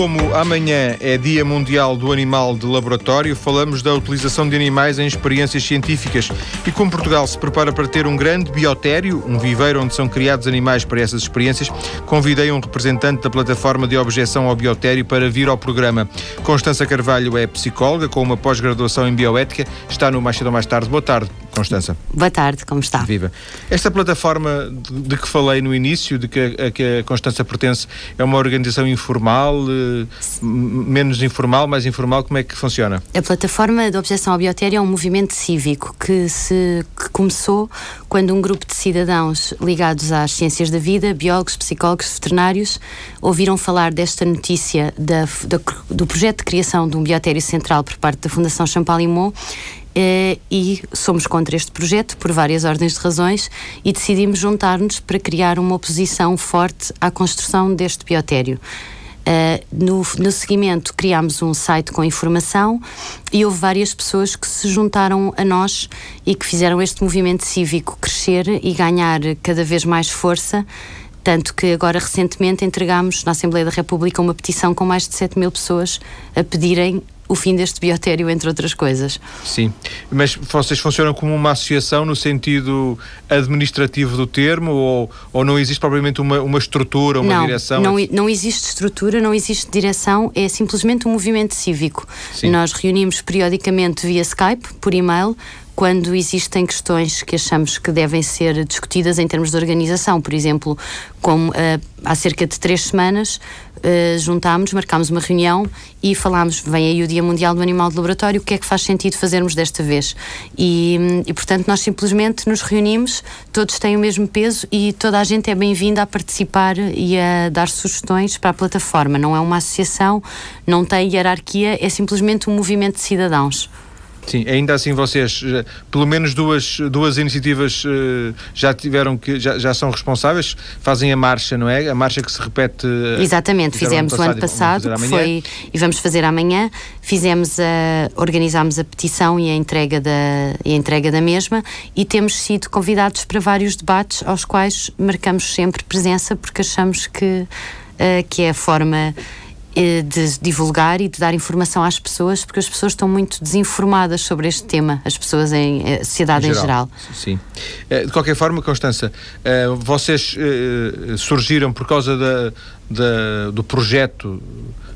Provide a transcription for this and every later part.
como amanhã é Dia Mundial do Animal de Laboratório, falamos da utilização de animais em experiências científicas. E como Portugal se prepara para ter um grande biotério, um viveiro onde são criados animais para essas experiências, convidei um representante da plataforma de objeção ao biotério para vir ao programa. Constança Carvalho é psicóloga com uma pós-graduação em bioética, está no Mais Cedo Mais Tarde. Boa tarde, Constança. Boa tarde, como está? Viva. Esta plataforma de, de que falei no início, de que a, a que a Constança pertence, é uma organização informal, eh, menos informal, mais informal, como é que funciona? A plataforma de objeção ao biotério é um movimento cívico que, se, que começou quando um grupo de cidadãos ligados às ciências da vida, biólogos, psicólogos, veterinários, ouviram falar desta notícia da, da, do projeto de criação de um biotério central por parte da Fundação Champalimau eh, e somos contra este projeto por várias ordens de razões e decidimos juntar-nos para criar uma oposição forte à construção deste biotério. Uh, no, no seguimento criámos um site com informação e houve várias pessoas que se juntaram a nós e que fizeram este movimento cívico crescer e ganhar cada vez mais força tanto que agora recentemente entregámos na Assembleia da República uma petição com mais de 7 mil pessoas a pedirem o fim deste biotério, entre outras coisas. Sim, mas vocês funcionam como uma associação no sentido administrativo do termo ou, ou não existe propriamente uma, uma estrutura, uma não, direção? Não, não existe estrutura, não existe direção, é simplesmente um movimento cívico. Sim. Nós reunimos periodicamente via Skype, por e-mail, quando existem questões que achamos que devem ser discutidas em termos de organização. Por exemplo, como uh, há cerca de três semanas uh, juntámos, marcámos uma reunião e falámos, vem aí o Dia Mundial do Animal de Laboratório, o que é que faz sentido fazermos desta vez? E, e portanto, nós simplesmente nos reunimos, todos têm o mesmo peso e toda a gente é bem-vinda a participar e a dar sugestões para a plataforma. Não é uma associação, não tem hierarquia, é simplesmente um movimento de cidadãos. Sim, ainda assim vocês, eh, pelo menos duas, duas iniciativas eh, já tiveram que, já, já são responsáveis, fazem a marcha, não é? A marcha que se repete. Eh, Exatamente, fizemos o ano passado, que foi, e vamos fazer amanhã, fizemos a, organizámos a petição e a entrega da, e a entrega da mesma e temos sido convidados para vários debates aos quais marcamos sempre presença porque achamos que, que é a forma de divulgar e de dar informação às pessoas, porque as pessoas estão muito desinformadas sobre este tema, as pessoas em eh, a sociedade em geral. Em geral. Sim. Eh, de qualquer forma, Constança, vocês surgiram por causa da, da do projeto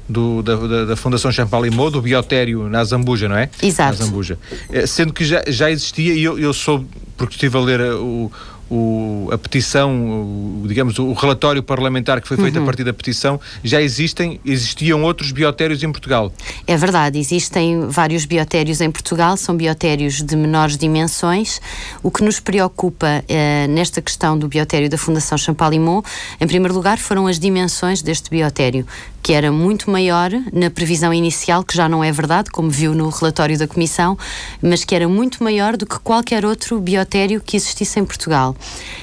do, da, da, Fundação Champalimau, do biotério na Zambuja, não é? Exato. Na Zambuja. Sendo que já, já existia, e eu, eu soube, porque estive a ler o, o, a petição, o, digamos, o relatório parlamentar que foi feito uhum. a partir da petição, já existem, existiam outros biotérios em Portugal. É verdade, existem vários biotérios em Portugal, são biotérios de menores dimensões. O que nos preocupa eh, nesta questão do biotério da Fundação Champalimau, em primeiro lugar, foram as dimensões deste biotério que era muito maior na previsão inicial, que já não é verdade, como viu no relatório da Comissão, mas que era muito maior do que qualquer outro biotério que existisse em Portugal.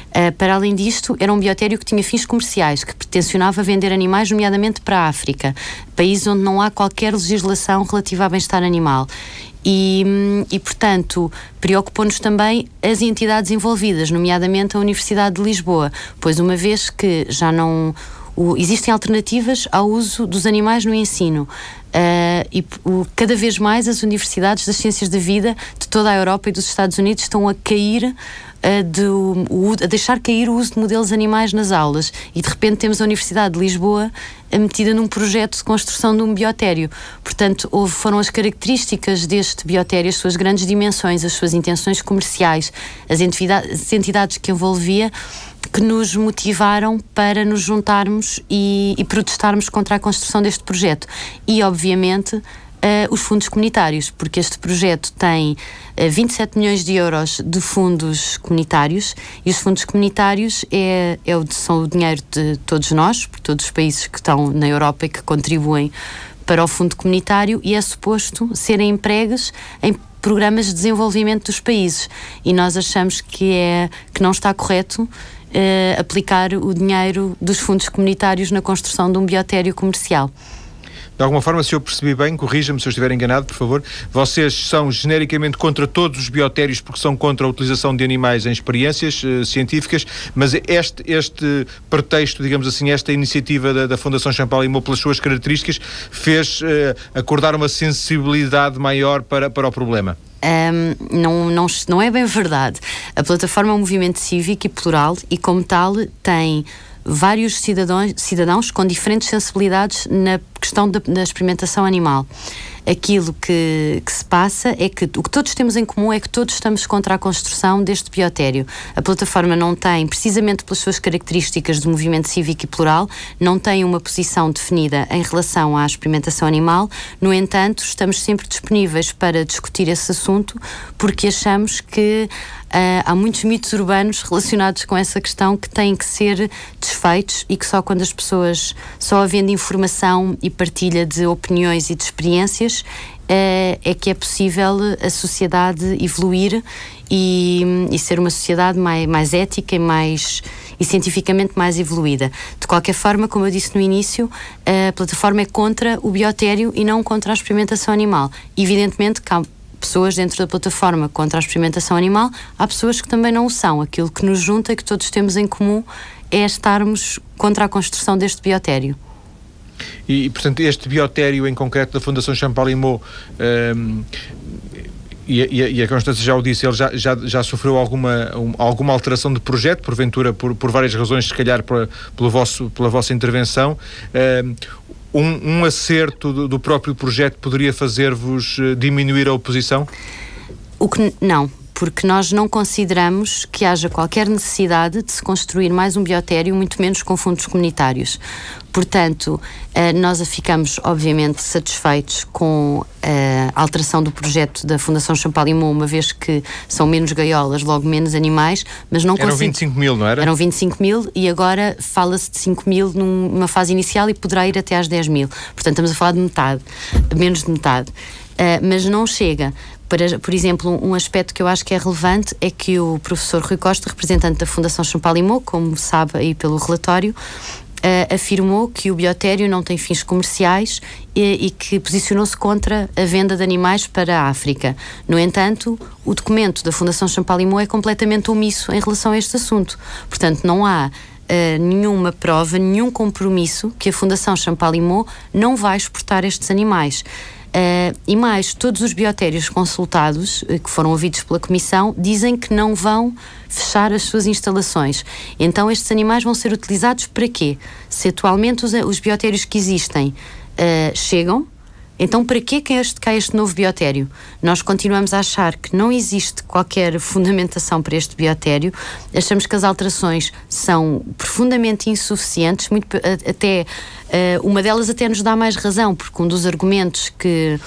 Uh, para além disto, era um biotério que tinha fins comerciais, que pretensionava vender animais, nomeadamente para a África, país onde não há qualquer legislação relativa ao bem-estar animal. E, e, portanto, preocupou-nos também as entidades envolvidas, nomeadamente a Universidade de Lisboa, pois uma vez que já não o, existem alternativas ao uso dos animais no ensino. Uh, e o, cada vez mais as universidades das ciências da vida de toda a Europa e dos Estados Unidos estão a cair uh, de, o, a deixar cair o uso de modelos animais nas aulas e de repente temos a Universidade de Lisboa metida num projeto de construção de um biotério. Portanto, houve, foram as características deste biotério, as suas grandes dimensões, as suas intenções comerciais, as as entidades que envolvia que nos motivaram para nos juntarmos e, e protestarmos contra a construção deste projeto. E, obviamente, uh, os fundos comunitários, porque este projeto tem uh, eh, 27 milhões de euros de fundos comunitários e os fundos comunitários é, é o, são o dinheiro de todos nós, por todos os países que estão na Europa e que contribuem para o fundo comunitário e é suposto serem empregues em programas de desenvolvimento dos países e nós achamos que é que não está correto uh, aplicar o dinheiro dos fundos comunitários na construção de um biotério comercial. de alguma forma, se eu percebi bem, corrija-me se eu estiver enganado, por favor, vocês são genericamente contra todos os biotérios porque são contra a utilização de animais em experiências uh, científicas, mas este, este pretexto, digamos assim, esta iniciativa da, da Fundação Champalimau, pelas suas características, fez uh, acordar uma sensibilidade maior para, para o problema. Um, não, não, não é bem verdade. A plataforma é um movimento cívico e plural e, como tal, tem vários cidadãos, cidadãos com diferentes sensibilidades na questão da, da experimentação animal aquilo que, que, se passa é que o que todos temos em comum é que todos estamos contra a construção deste biotério. A plataforma não tem, precisamente pelas suas características de movimento cívico e plural, não tem uma posição definida em relação à experimentação animal. No entanto, estamos sempre disponíveis para discutir esse assunto porque achamos que Uh, há muitos mitos urbanos relacionados com essa questão que têm que ser desfeitos e que só quando as pessoas, só havendo informação e partilha de opiniões e de experiências, uh, é que é possível a sociedade evoluir e, e ser uma sociedade mais, mais ética e mais e cientificamente mais evoluída. De qualquer forma, como eu disse no início, a plataforma é contra o biotério e não contra a experimentação animal. Evidentemente que há pessoas dentro da plataforma contra a experimentação animal, há pessoas que também não o são. Aquilo que nos junta e que todos temos em comum é estarmos contra a construção deste biotério. E, portanto, este biotério em concreto da Fundação Champalimau um, e, e, e, a Constância já o disse, ele já, já, já sofreu alguma, um, alguma alteração de projeto, porventura, por, por várias razões, se calhar por, pelo vosso, pela vossa intervenção. Um, um, um acerto do, do, próprio projeto poderia fazer-vos eh, diminuir a oposição? O que não, porque nós não consideramos que haja qualquer necessidade de se construir mais um biotério, muito menos com fundos comunitários. Portanto, eh, nós ficamos, obviamente, satisfeitos com eh, a alteração do projeto da Fundação Champalimau, uma vez que são menos gaiolas, logo menos animais, mas não Eram 25 mil, não era? Eram 25 mil e agora fala-se de 5 mil numa fase inicial e poderá ir até às 10 mil. Portanto, estamos a falar de metade, menos de metade. Uh, mas não chega. Para, por exemplo, um aspecto que eu acho que é relevante é que o professor Rui Costa, representante da Fundação Champalimau, como sabe aí pelo relatório, Uh, afirmou que o biotério não tem fins comerciais e, e que posicionou-se contra a venda de animais para a África. No entanto, o documento da Fundação Champalimau é completamente omisso em relação a este assunto. Portanto, não há Uh, nenhuma prova, nenhum compromisso que a Fundação Champalimau não vai exportar estes animais. Uh, e mais, todos os biotérios consultados, uh, que foram ouvidos pela Comissão, dizem que não vão fechar as suas instalações. Então, estes animais vão ser utilizados para quê? Se atualmente os, os biotérios que existem uh, chegam, então, para que é este, cá este novo biotério? Nós continuamos a achar que não existe qualquer fundamentação para este biotério, achamos que as alterações são profundamente insuficientes, muito, até uma delas até nos dá mais razão, porque um dos argumentos que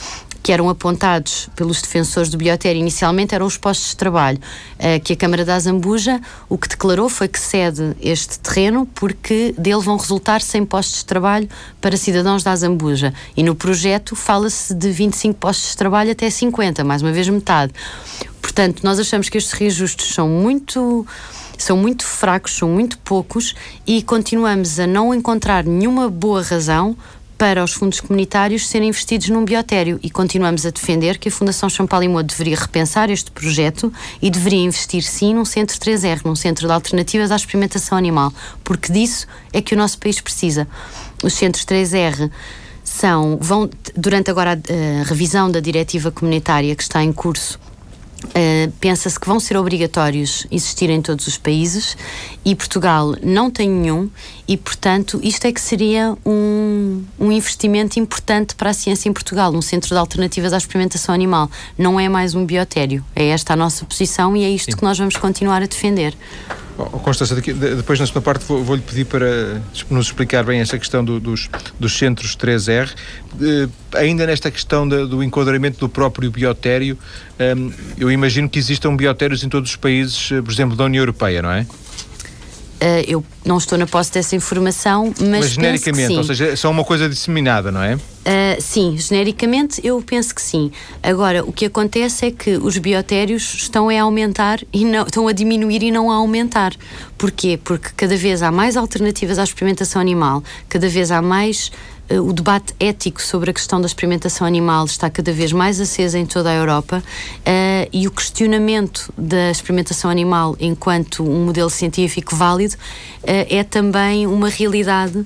que eram apontados pelos defensores do biotério inicialmente eram os postos de trabalho, uh, que a Câmara da Azambuja o que declarou foi que cede este terreno porque dele vão resultar 100 postos de trabalho para cidadãos da Azambuja. E no projeto fala-se de 25 postos de trabalho até 50, mais uma vez metade. Portanto, nós achamos que estes reajustes são muito são muito fracos, são muito poucos e continuamos a não encontrar nenhuma boa razão para os fundos comunitários serem investidos num biotério e continuamos a defender que a Fundação Champalimau deveria repensar este projeto e deveria investir sim num centro 3R, num centro de alternativas à experimentação animal, porque disso é que o nosso país precisa. Os centros 3R são, vão, durante agora a, a revisão da diretiva comunitária que está em curso Uh, pensa-se que vão ser obrigatórios existir em todos os países e Portugal não tem nenhum e, portanto, isto é que seria um, um investimento importante para a ciência em Portugal, um centro de alternativas à experimentação animal. Não é mais um biotério. É esta a nossa posição e é isto Sim. que nós vamos continuar a defender. Oh, Constância, depois na segunda parte vou-lhe pedir para nos explicar bem essa questão do, dos, dos centros 3R. ainda nesta questão do enquadramento do próprio biotério, um, eu imagino que existam biotérios em todos os países, eh, por exemplo, da União Europeia, não é? Uh, eu não estou na posse dessa informação, mas. Mas genericamente, ou seja, são uma coisa disseminada, não é? Uh, sim, genericamente eu penso que sim. Agora, o que acontece é que os biotérios estão a aumentar e não, estão a diminuir e não a aumentar. Porquê? Porque cada vez há mais alternativas à experimentação animal, cada vez há mais o debate ético sobre a questão da experimentação animal está cada vez mais aceso em toda a Europa uh, e o questionamento da experimentação animal enquanto um modelo científico válido uh, é também uma realidade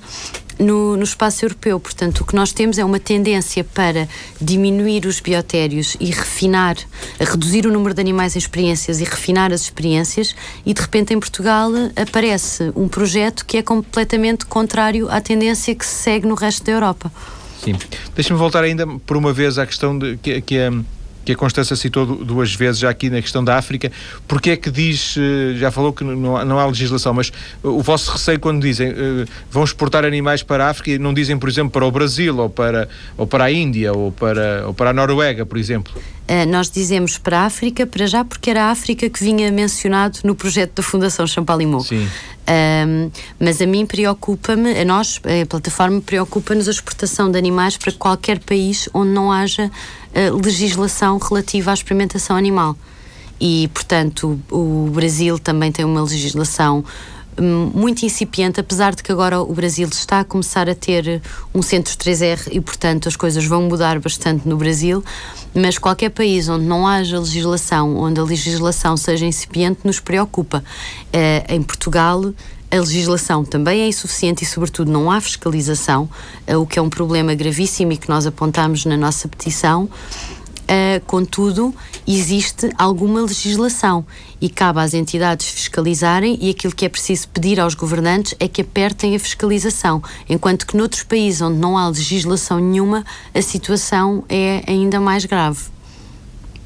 no, no, espaço europeu. Portanto, o que nós temos é uma tendência para diminuir os biotérios e refinar, reduzir o número de animais em experiências e refinar as experiências, e de repente em Portugal aparece um projeto que é completamente contrário à tendência que se segue no resto da Europa. Sim. Deixa-me voltar ainda por uma vez à questão de, que, que é que a Constança citou duas vezes já aqui na questão da África, porque é que diz, eh, já falou que não, não há legislação, mas o vosso receio quando dizem eh, vão exportar animais para a África e não dizem, por exemplo, para o Brasil ou para, ou para a Índia ou para, ou para a Noruega, por exemplo? Uh, nós dizemos para a África, para já, porque era a África que vinha mencionado no projeto da Fundação Champalimau. Sim. Um, mas a mim preocupa-me, a nós, a plataforma, preocupa-nos a exportação de animais para qualquer país onde não haja uh, legislação relativa à experimentação animal. E, portanto, o, o Brasil também tem uma legislação muito incipiente, apesar de que agora o Brasil está a começar a ter um centro 3R e, portanto, as coisas vão mudar bastante no Brasil. Mas qualquer país onde não haja legislação, onde a legislação seja incipiente, nos preocupa. Uh, em Portugal, a legislação também é insuficiente e, sobretudo, não há fiscalização, uh, o que é um problema gravíssimo e que nós apontamos na nossa petição. Uh, contudo, existe alguma legislação e cabe às entidades fiscalizarem e aquilo que é preciso pedir aos governantes é que apertem a fiscalização, enquanto que noutros países onde não há legislação nenhuma, a situação é ainda mais grave.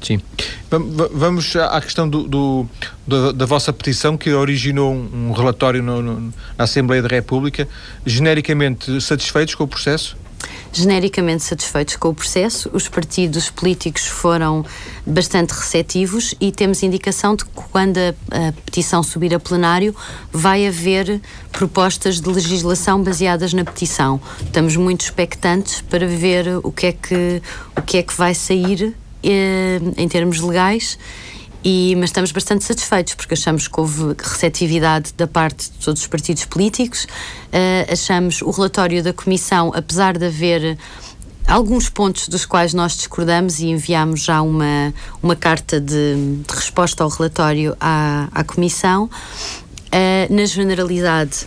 Sim. Vamos à questão do, do da, da, vossa petição que originou um, relatório no, no, na Assembleia da República. Genericamente satisfeitos com o processo? Genericamente satisfeitos com o processo. Os partidos políticos foram bastante receptivos e temos indicação de que quando a, a petição subir a plenário vai haver propostas de legislação baseadas na petição. Estamos muito expectantes para ver o que é que, o que, é que vai sair eh, em termos legais e, mas estamos bastante satisfeitos porque achamos que houve receptividade da parte de todos os partidos políticos. Uh, achamos o relatório da Comissão, apesar de haver alguns pontos dos quais nós discordamos e enviamos já uma, uma carta de, de resposta ao relatório à, à Comissão. Uh, na generalidade,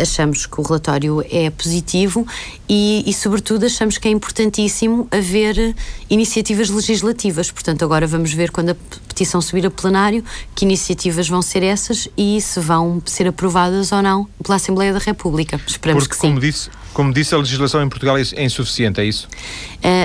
achamos que o relatório é positivo e, e, sobretudo, achamos que é importantíssimo haver iniciativas legislativas. Portanto, agora vamos ver quando a petição subir a plenário que iniciativas vão ser essas e se vão ser aprovadas ou não pela Assembleia da República. Esperamos Porque, que sim. Como disse, como disse, a legislação em Portugal é insuficiente, é isso?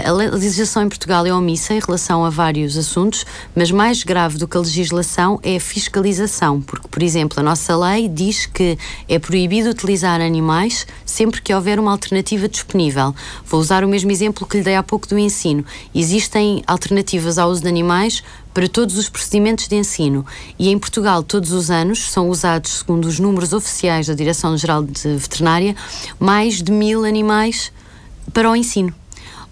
A legislação em Portugal é omissa em relação a vários assuntos, mas mais grave do que a legislação é a fiscalização, porque, por exemplo, a nossa lei diz que é proibido utilizar animais sempre que houver uma alternativa disponível. Vou usar o mesmo exemplo que lhe dei há pouco do ensino. Existem alternativas ao uso de animais para todos os procedimentos de ensino e em Portugal todos os anos são usados, segundo os números oficiais da Direção-Geral de Veterinária, mais de mil animais para o ensino.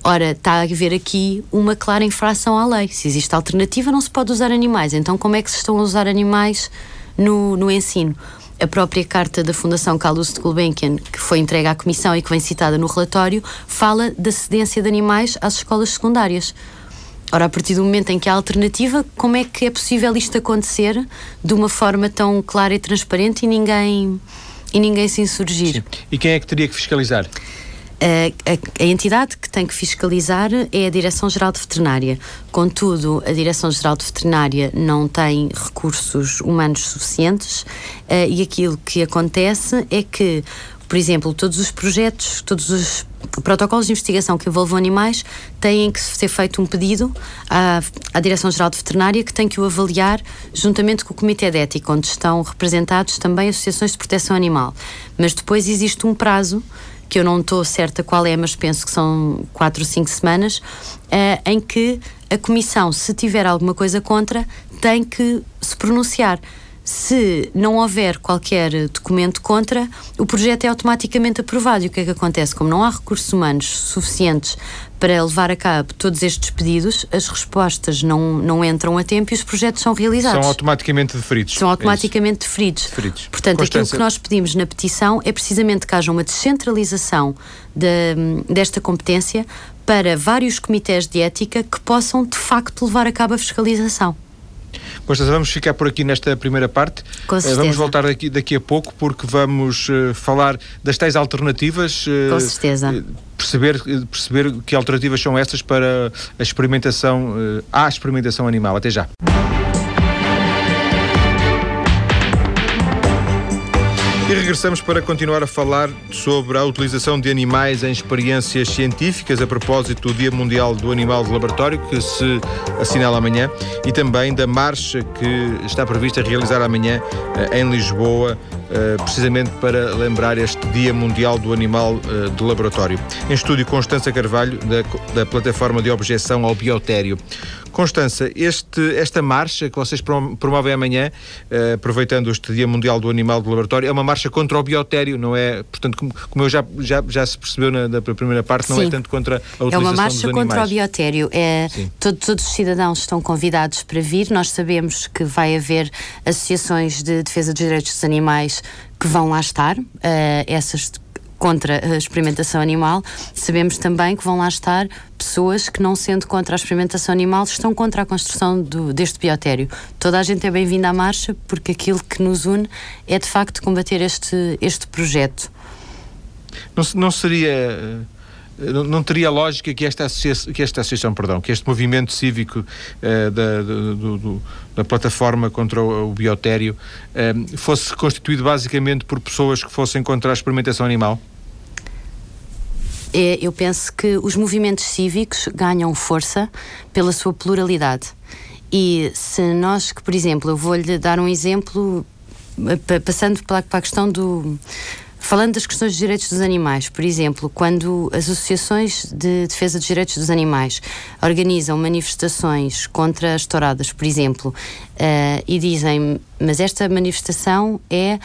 Ora, está a haver aqui uma clara infração à lei. Se existe alternativa, não se pode usar animais. Então, como é que se estão a usar animais no, no ensino? A própria carta da Fundação Carlos de Gulbenkian, que foi entregue à Comissão e que vem citada no relatório, fala da cedência de animais às escolas secundárias. Ora, a partir do momento em que há alternativa, como é que é possível isto acontecer de uma forma tão clara e transparente e ninguém, e ninguém se insurgir? Sim. E quem é que teria que fiscalizar? A, a, a, entidade que tem que fiscalizar é a Direção-Geral de Veterinária. Contudo, a Direção-Geral de Veterinária não tem recursos humanos suficientes uh, e aquilo que acontece é que, por exemplo, todos os projetos, todos os protocolos de investigação que envolvam animais têm que ser feito um pedido à, à Direção-Geral de Veterinária que tem que o avaliar juntamente com o Comitê de Ética, onde estão representados também associações de proteção animal. Mas depois existe um prazo que eu não estou certa qual é, mas penso que são quatro ou cinco semanas, uh, em que a Comissão, se tiver alguma coisa contra, tem que se pronunciar. Se não houver qualquer documento contra, o projeto é automaticamente aprovado. E o que é que acontece? Como não há recursos humanos suficientes para levar a cabo todos estes pedidos, as respostas não, não entram a tempo e os projetos são realizados. São automaticamente deferidos. São é automaticamente é deferidos. deferidos. Portanto, Constância. aquilo que nós pedimos na petição é precisamente que haja uma descentralização de, desta competência para vários comitês de ética que possam, de facto, levar a cabo a fiscalização. Constança, vamos ficar por aqui nesta primeira parte. Com certeza. Vamos voltar daqui, daqui a pouco porque vamos uh, falar das tais alternativas. Uh, Com certeza. perceber, perceber que alternativas são essas para a experimentação, à experimentação animal. Até já. E regressamos para continuar a falar sobre a utilização de animais em experiências científicas a propósito do Dia Mundial do Animal de Laboratório, que se assinala amanhã, e também da marcha que está prevista realizar amanhã eh, em Lisboa, eh, precisamente para lembrar este Dia Mundial do Animal eh, de Laboratório. Em estúdio, Constança Carvalho, da, da plataforma de objeção ao biotério. Constança, este, esta marcha que vocês promovem amanhã, uh, aproveitando este Dia Mundial do Animal do Laboratório, é uma marcha contra o biotério, não é? Portanto, como, como eu já, já, já se percebeu na, na primeira parte, não é Sim. é tanto contra a utilização dos animais. É uma marcha contra o biotério. É, todo, todos os cidadãos estão convidados para vir. Nós sabemos que vai haver associações de defesa dos direitos dos animais que vão lá estar. Uh, essas contra a experimentação animal, sabemos também que vão lá estar pessoas que, não sendo contra a experimentação animal, estão contra a construção do, deste biotério. Toda a gente é bem-vinda à marcha, porque aquilo que nos une é de facto combater este, este projeto. Não, não seria. Eh, não, teria lógica que esta associação, que esta associação perdão, que este movimento cívico uh, da, do, do, da plataforma contra o, o biotério uh, fosse constituído basicamente por pessoas que fossem contra a experimentação animal? É, eu penso que os movimentos cívicos ganham força pela sua pluralidade. E se nós, que por exemplo, eu vou-lhe dar um exemplo, eh, passando para a questão do. Falando das questões dos direitos dos animais, por exemplo, quando as associações de defesa dos direitos dos animais organizam manifestações contra as touradas, por exemplo, uh, e dizem, mas esta manifestação é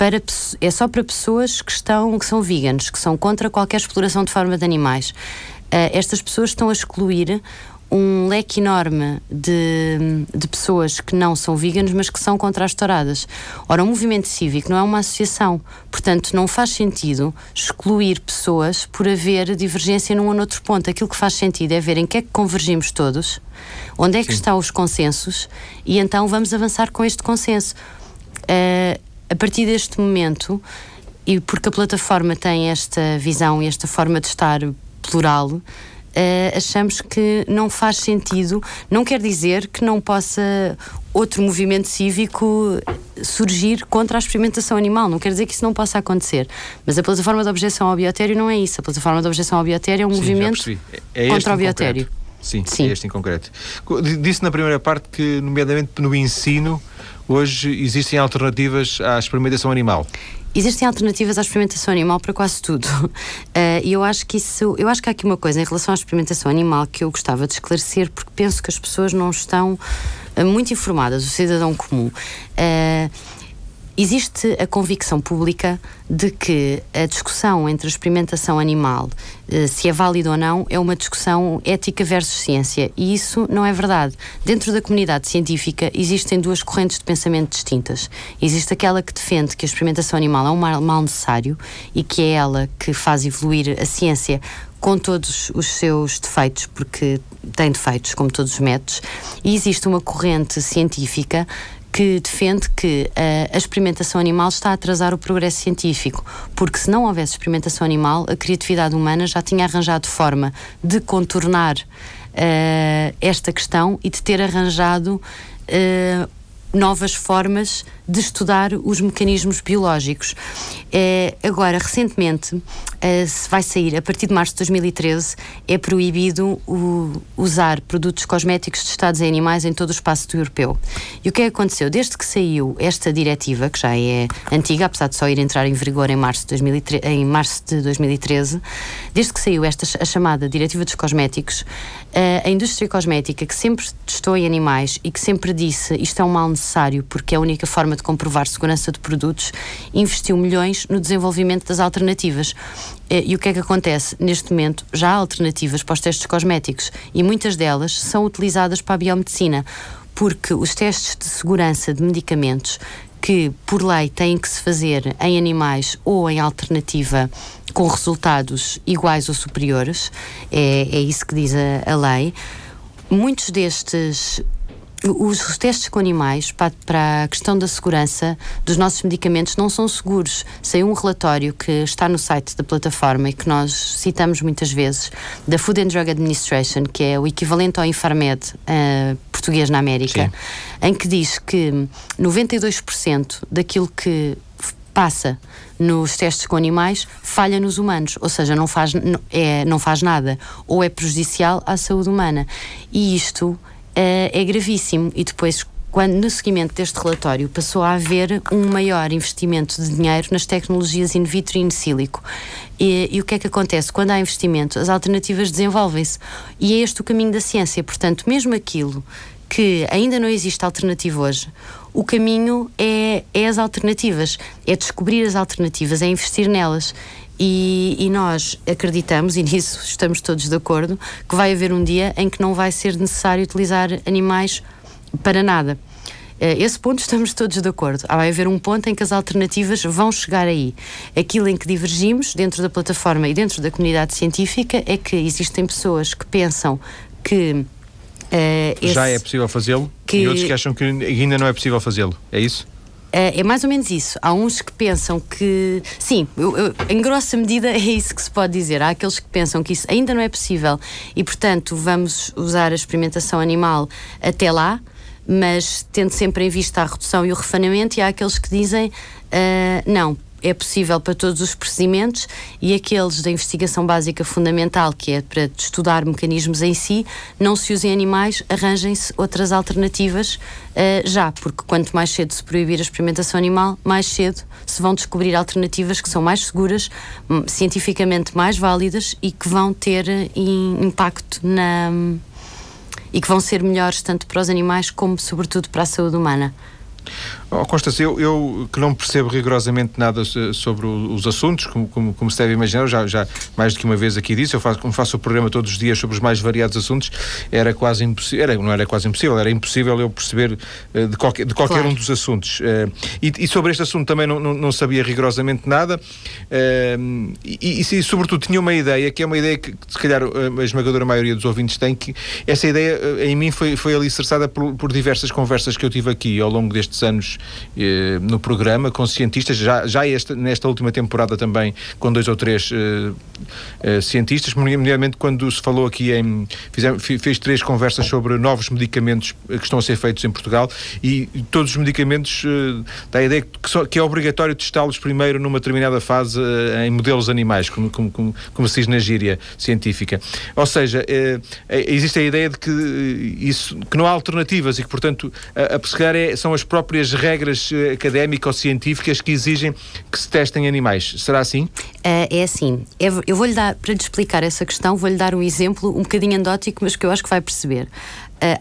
para, é só para pessoas que, estão, que são veganos, que são contra qualquer exploração de forma de animais. Uh, estas pessoas estão a excluir um leque enorme de, de pessoas que não são veganos, mas que são contra as touradas. Ora, o movimento cívico não é uma associação, portanto, não faz sentido excluir pessoas por haver divergência num ou noutro ponto. Aquilo que faz sentido é ver em que é que convergimos todos, onde é que Sim. estão os consensos, e então vamos avançar com este consenso. Uh, a partir deste momento, e porque a plataforma tem esta visão e esta forma de estar plural, uh, achamos que não faz sentido. Não quer dizer que não possa outro movimento cívico surgir contra a experimentação animal. Não quer dizer que isso não possa acontecer. Mas a plataforma de objeção ao biotério não é isso. A plataforma de objeção ao biotério é um Sim, movimento é contra o biotério. Sim, Sim, este em concreto. Disse na primeira parte que, nomeadamente no ensino, hoje existem alternativas à experimentação animal? Existem alternativas à experimentação animal para quase tudo. Uh, e eu acho que isso, eu acho que há aqui uma coisa em relação à experimentação animal que eu gostava de esclarecer, porque penso que as pessoas não estão uh, muito informadas, o cidadão comum. Uh, Existe a convicção pública de que a discussão entre a experimentação animal, eh, se é válida ou não, é uma discussão ética versus ciência. E isso não é verdade. Dentro da comunidade científica existem duas correntes de pensamento distintas. Existe aquela que defende que a experimentação animal é um mal necessário e que é ela que faz evoluir a ciência com todos os seus defeitos, porque tem defeitos, como todos os métodos, e existe uma corrente científica que defende que uh, a experimentação animal está a atrasar o progresso científico, porque se não houvesse experimentação animal, a criatividade humana já tinha arranjado forma de contornar uh, esta questão e de ter arranjado uh, novas formas de estudar os mecanismos biológicos. agora, recentemente, uh, vai sair a partir de março de 2013 é proibido o, usar produtos cosméticos testados em animais em todo o espaço europeu. E o que é que aconteceu? Desde que saiu esta diretiva, que já é antiga, apesar de só ir entrar em vigor em março de 2013, em março de 2013 desde que saiu esta a chamada Diretiva dos Cosméticos, uh, a indústria cosmética, que sempre testou em animais e que sempre disse isto é um mal necessário porque é a única forma de comprovar segurança de produtos, investiu milhões no desenvolvimento das alternativas. Uh, e o que é que acontece? Neste momento já há alternativas para os testes cosméticos e muitas delas são utilizadas para a biomedicina porque os testes de segurança de medicamentos que, por lei, têm que se fazer em animais ou em alternativa com resultados iguais ou superiores, é, é isso que diz a, a lei. Muitos destes os testes com animais para, para, a questão da segurança dos nossos medicamentos não são seguros. Saiu um relatório que está no site da plataforma e que nós citamos muitas vezes, da Food and Drug Administration, que é o equivalente ao Infarmed uh, português na América, Sim. em que diz que 92% daquilo que passa nos testes com animais falha nos humanos, ou seja, não faz, é, não faz nada ou é prejudicial à saúde humana. E isto é gravíssimo. E depois, quando no seguimento deste relatório passou a haver um maior investimento de dinheiro nas tecnologias in vitro e in sílico. E, e, o que é que acontece? Quando há investimento, as alternativas desenvolvem-se. E é este o caminho da ciência. Portanto, mesmo aquilo que ainda não existe alternativa hoje, o caminho é, é as alternativas, é descobrir as alternativas, é investir nelas. E, e, nós acreditamos, e nisso estamos todos de acordo, que vai haver um dia em que não vai ser necessário utilizar animais para nada. Eh, esse ponto estamos todos de acordo. Vai haver um ponto em que as alternativas vão chegar aí. Aquilo em que divergimos dentro da plataforma e dentro da comunidade científica é que existem pessoas que pensam que. Uh, esse, Já é possível fazê-lo e outros que acham que ainda não é possível fazê-lo. É isso? É, é mais ou menos isso. Há uns que pensam que. Sim, eu, eu, em grossa medida é isso que se pode dizer. Há aqueles que pensam que isso ainda não é possível e, portanto, vamos usar a experimentação animal até lá, mas tendo sempre em vista a redução e o refanamento, e há aqueles que dizem uh, não, é possível para todos os procedimentos e aqueles da investigação básica fundamental, que é para estudar mecanismos em si, não se usem animais, arranjem-se outras alternativas uh, já, porque quanto mais cedo se proibir a experimentação animal, mais cedo se vão descobrir alternativas que são mais seguras, hum, cientificamente mais válidas e que vão ter uh, impacto na. e que vão ser melhores tanto para os animais como, sobretudo, para a saúde humana. Oh, Costas, eu, eu, que não percebo rigorosamente nada sobre os assuntos, como, como, como se deve imaginar, já, já mais do que uma vez aqui disse, eu faço, como faço o programa todos os dias sobre os mais variados assuntos, era quase impossível, era, não era quase impossível, era impossível eu perceber uh, de qualquer, de qualquer claro. um dos assuntos. Uh, e, e, sobre este assunto também não, não, não sabia rigorosamente nada, uh, e, e, e, sobretudo tinha uma ideia, que é uma ideia que se calhar a esmagadora maioria dos ouvintes tem, que essa ideia em mim foi, foi alicerçada por, por diversas conversas que eu tive aqui ao longo destes anos eh, no programa com cientistas, já, já esta, nesta última temporada também com dois ou três eh, eh, cientistas, nomeadamente quando se falou aqui em. Fizemos, fez três conversas sobre novos medicamentos que estão a ser feitos em Portugal e todos os medicamentos dá a ideia que, só, que é obrigatório testá-los primeiro numa determinada fase em modelos animais, como, como, como, como, se diz na gíria científica. Ou seja, existe a ideia de que isso que não há alternativas e que, portanto, a, a, é, são as próprias regras regras eh, académicas ou científicas que exigem que se testem animais. Será assim? Uh, é assim. Eu vou-lhe dar, para lhe explicar essa questão, vou-lhe dar um exemplo um bocadinho anedótico, mas que eu acho que vai perceber.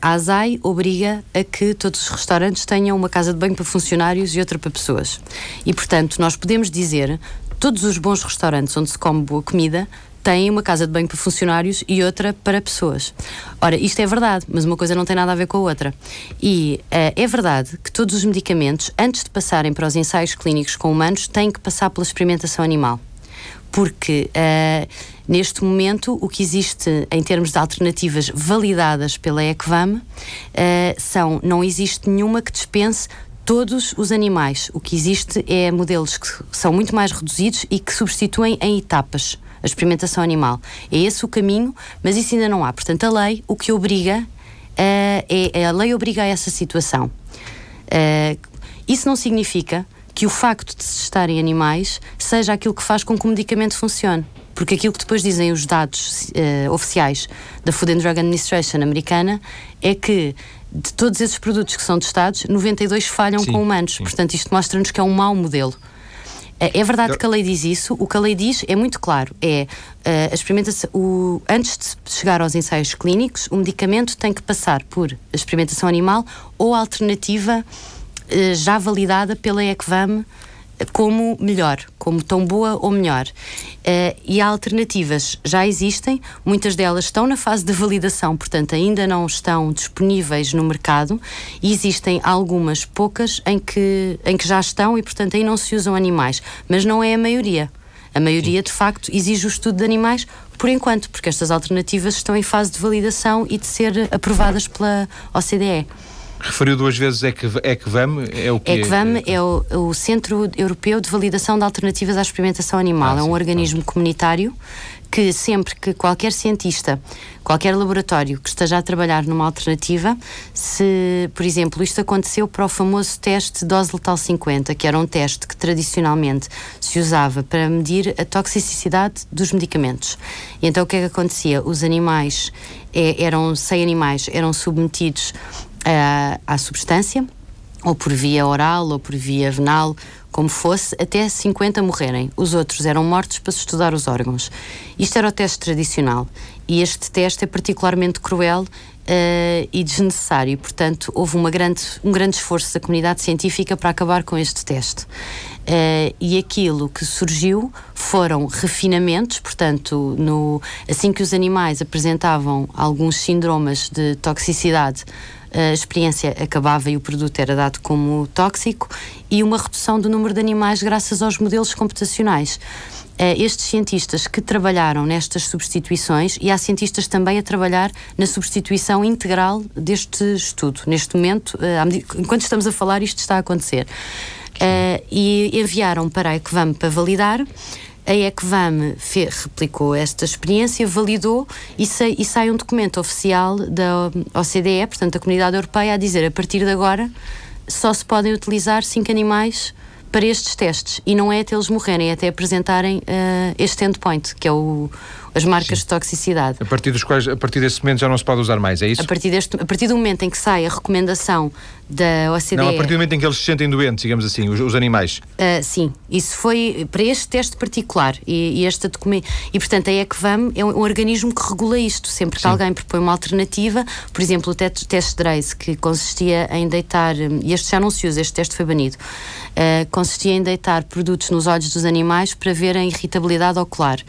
A ASAI obriga a que todos os restaurantes tenham uma casa de banho para funcionários e outra para pessoas. E, portanto, nós podemos dizer todos os bons restaurantes onde se come boa comida têm uma casa de banho para funcionários e outra para pessoas. Ora, isto é verdade, mas uma coisa não tem nada a ver com a outra. E uh, é verdade que todos os medicamentos, antes de passarem para os ensaios clínicos com humanos, têm que passar pela experimentação animal. Porque uh, neste momento o que existe em termos de alternativas validadas pela ECVAM uh, são, não existe nenhuma que dispense todos os animais. O que existe é modelos que são muito mais reduzidos e que substituem em etapas a experimentação animal. É esse o caminho, mas isso ainda não há. Portanto, a lei o que obriga uh, é, a lei obriga a essa situação. Uh, isso não significa que o facto de se testarem animais seja aquilo que faz com que o medicamento funcione. Porque aquilo que depois dizem os dados uh, oficiais da Food and Drug Administration americana é que de todos esses produtos que são testados, 92 falham sim, com humanos. Sim. Portanto, isto mostra-nos que é um mau modelo. Eh, é verdade que a lei diz isso. O que a lei diz é muito claro. É uh, a experimentação. O, antes de chegar aos ensaios clínicos, o medicamento tem que passar por experimentação animal ou alternativa uh, já validada pela ECVAM como melhor, como tão boa ou melhor. Uh, e há alternativas já existem, muitas delas estão na fase de validação, portanto ainda não estão disponíveis no mercado, e existem algumas poucas em que, em que já estão e, portanto, aí não se usam animais, mas não é a maioria. A maioria, de facto, exige o estudo de animais por enquanto, porque estas alternativas estão em fase de validação e de ser aprovadas pela OCDE. Referiu duas vezes ECVAM, é o que ECVAM é o, o, Centro Europeu de Validação de Alternativas à Experimentação Animal. Ah, é um sim, organismo comunitário que sempre que qualquer cientista, qualquer laboratório que esteja a trabalhar numa alternativa, se, por exemplo, isto aconteceu para o famoso teste dose letal 50, que era um teste que tradicionalmente se usava para medir a toxicidade dos medicamentos. E então o que é que acontecia? Os animais, é, eram 100 animais, eram submetidos à, à substância, ou por via oral, ou por via venal, como fosse, até 50 morrerem. Os outros eram mortos para se estudar os órgãos. Isto era o teste tradicional. E este teste é particularmente cruel Uh, e desnecessário. Portanto, houve uma grande, um grande esforço da comunidade científica para acabar com este teste. Uh, e aquilo que surgiu foram refinamentos, portanto, no, assim que os animais apresentavam alguns síndromes de toxicidade a experiência acabava e o produto era dado como tóxico e uma redução do número de animais graças aos modelos computacionais. Uh, estes cientistas que trabalharam nestas substituições e há cientistas também a trabalhar na substituição integral deste estudo. Neste momento, uh, enquanto estamos a falar, isto está a acontecer. Uh, e enviaram para a ECVAM para validar a ECVAM replicou esta experiência, validou e, sai, e sai um documento oficial da OCDE, portanto da Comunidade Europeia, a dizer a partir de agora só se podem utilizar cinco animais para estes testes e não é até eles morrerem, é até apresentarem uh, este endpoint, que é o, as marcas Sim. de toxicidade. A partir dos quais, a partir desse momento já não se pode usar mais, é isso? A partir, deste, a partir do momento em que sai a recomendação da OCDE... Não, a partir do momento em que eles se sentem doentes, digamos assim, os, os animais. Uh, sim, isso foi para este teste particular e, e este documento... E, portanto, a ECVAM é um, um, organismo que regula isto. Sempre que sim. alguém propõe uma alternativa, por exemplo, o teste, teste Drace, que consistia em deitar... E este já não se usa, este teste foi banido. Uh, consistia em deitar produtos nos olhos dos animais para ver a irritabilidade ocular.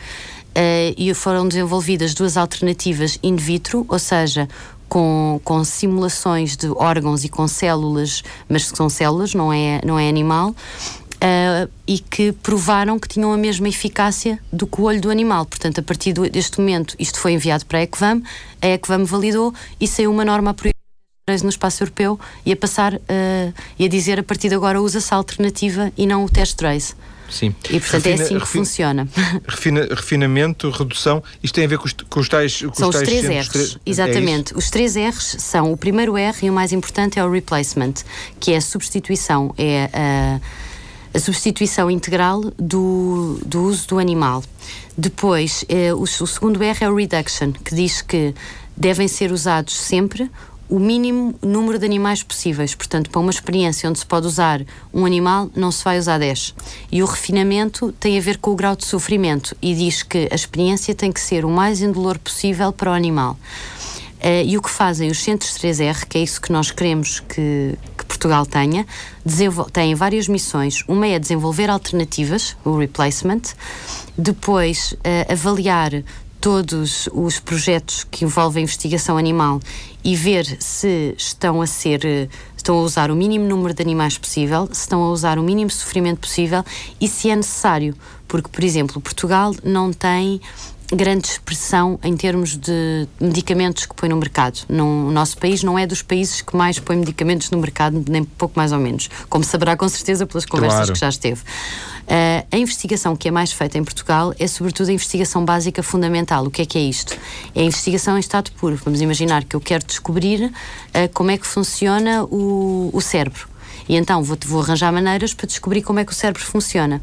Uh, e foram desenvolvidas duas alternativas in vitro, ou seja, com, com simulações de órgãos e com células, mas que são células, não é, não é animal, uh, e que provaram que tinham a mesma eficácia do que o olho do animal. Portanto, a partir deste momento, isto foi enviado para a ECVAM, a ECVAM validou e saiu uma norma a proibir no espaço europeu e a passar uh, e a dizer a partir de agora usa-se a alternativa e não o test trace. Sim. E portanto Refina, é assim que refina, funciona. Refina, refinamento, redução, isto tem a ver com os, com os tais. Com são os, os três R's. É exatamente. É os três R's são o primeiro R e o mais importante é o replacement, que é a substituição, é a, a substituição integral do, do uso do animal. Depois, é, o, o segundo R é o reduction, que diz que devem ser usados sempre o mínimo número de animais possíveis. Portanto, para uma experiência onde se pode usar um animal, não se vai usar 10. E o refinamento tem a ver com o grau de sofrimento e diz que a experiência tem que ser o mais indolor possível para o animal. Uh, e o que fazem os centros 3R, que é isso que nós queremos que, que Portugal tenha, têm várias missões. Uma é desenvolver alternativas, o replacement, depois uh, avaliar todos os projetos que envolvem investigação animal e ver se estão a ser estão a usar o mínimo número de animais possível, se estão a usar o mínimo sofrimento possível e se é necessário, porque por exemplo, Portugal não tem grande expressão em termos de medicamentos que põe no mercado. No, o nosso país não é dos países que mais põe medicamentos no mercado, nem pouco mais ou menos, como saberá com certeza pelas conversas claro. que já esteve. Uh, a investigação que é mais feita em Portugal é sobretudo a investigação básica fundamental. O que é que é isto? É a investigação em estado puro. Vamos imaginar que eu quero descobrir uh, como é que funciona o, o cérebro E então vou, vou arranjar maneiras para descobrir como é que o cérebro funciona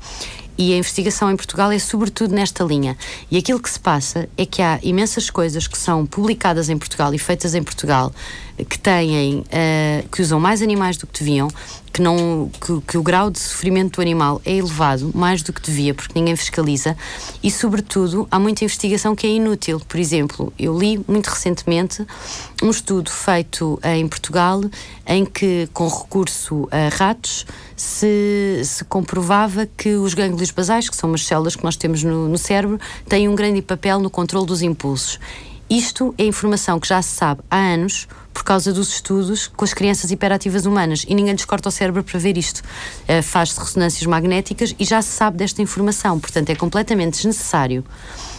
e a investigação em Portugal é sobretudo nesta linha. E aquilo que se passa é que há imensas coisas que são publicadas em Portugal e feitas em Portugal que têm, uh, que usam mais animais do que deviam, que, não, que, que, o grau de sofrimento do animal é elevado, mais do que devia, porque ninguém fiscaliza, e sobretudo há muita investigação que é inútil. Por exemplo, eu li muito recentemente um estudo feito em Portugal em que, com recurso a ratos, se, se comprovava que os gânglios basais, que são umas células que nós temos no, no cérebro, têm um grande papel no controle dos impulsos. Isto é informação que já se sabe há anos por causa dos estudos com as crianças hiperativas humanas e ninguém lhes corta o cérebro para ver isto. Uh, Faz-se ressonâncias magnéticas e já se sabe desta informação, portanto é completamente desnecessário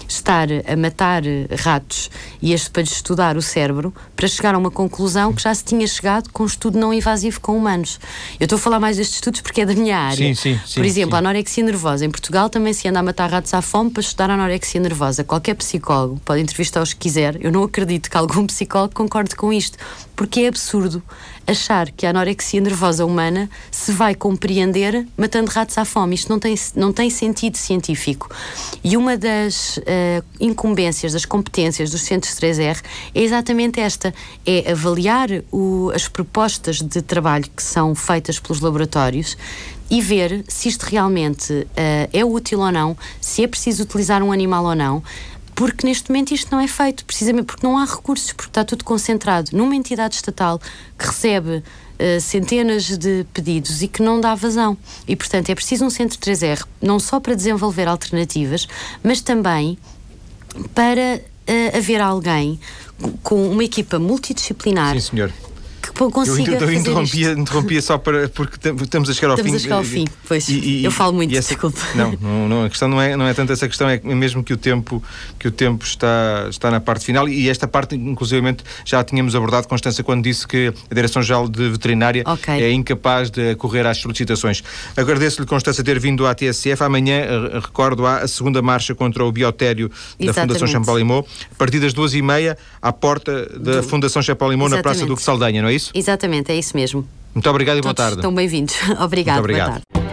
estar a matar ratos e este para estudar o cérebro para chegar a uma conclusão que já se tinha chegado com um estudo não invasivo com humanos. Eu estou a falar mais destes estudos porque é da minha área. Sim, sim, sim, Por exemplo, a anorexia nervosa. Em Portugal também se anda a matar ratos à fome para estudar a anorexia nervosa. Qualquer psicólogo pode entrevistar os que quiser. Eu não acredito que algum psicólogo concorde com isto, porque é absurdo achar que a anorexia nervosa humana se vai compreender matando ratos à fome. Isto não tem, não tem sentido científico. E uma das uh, incumbências, das competências dos centros 3R é exatamente esta: é avaliar o, as propostas de trabalho que são feitas pelos laboratórios e ver se isto realmente uh, é útil ou não, se é preciso utilizar um animal ou não, porque neste momento isto não é feito, precisamente porque não há recursos, porque está tudo concentrado numa entidade estatal que recebe uh, centenas de pedidos e que não dá vazão. E, portanto, é preciso um centro 3R, não só para desenvolver alternativas, mas também para uh, haver alguém com uma equipa multidisciplinar. Sim, senhor consiga eu, eu, eu interrompia, interrompia só para porque estamos a chegar ao estamos fim. Estamos a chegar ao fim, pois. E, e, eu falo muito, essa, desculpa. Não, não, não, a questão não é, não é tanto essa questão, é mesmo que o tempo, que o tempo está, está na parte final e esta parte, inclusivamente, já tínhamos abordado Constância quando disse que a Direção-Geral de Veterinária okay. é incapaz de correr às solicitações. Agradeço-lhe, Constância, ter vindo à TSF. Amanhã, eh, recordo, há a segunda marcha contra o biotério da Fundação Champalimau, a partir das duas e meia, à porta da Do... Fundação Champalimau, na Praça do Saldanha, não é isso? Exatamente, é isso mesmo. Muito obrigado e boa tarde. Estão bem-vindos. Obrigado. Muito obrigado.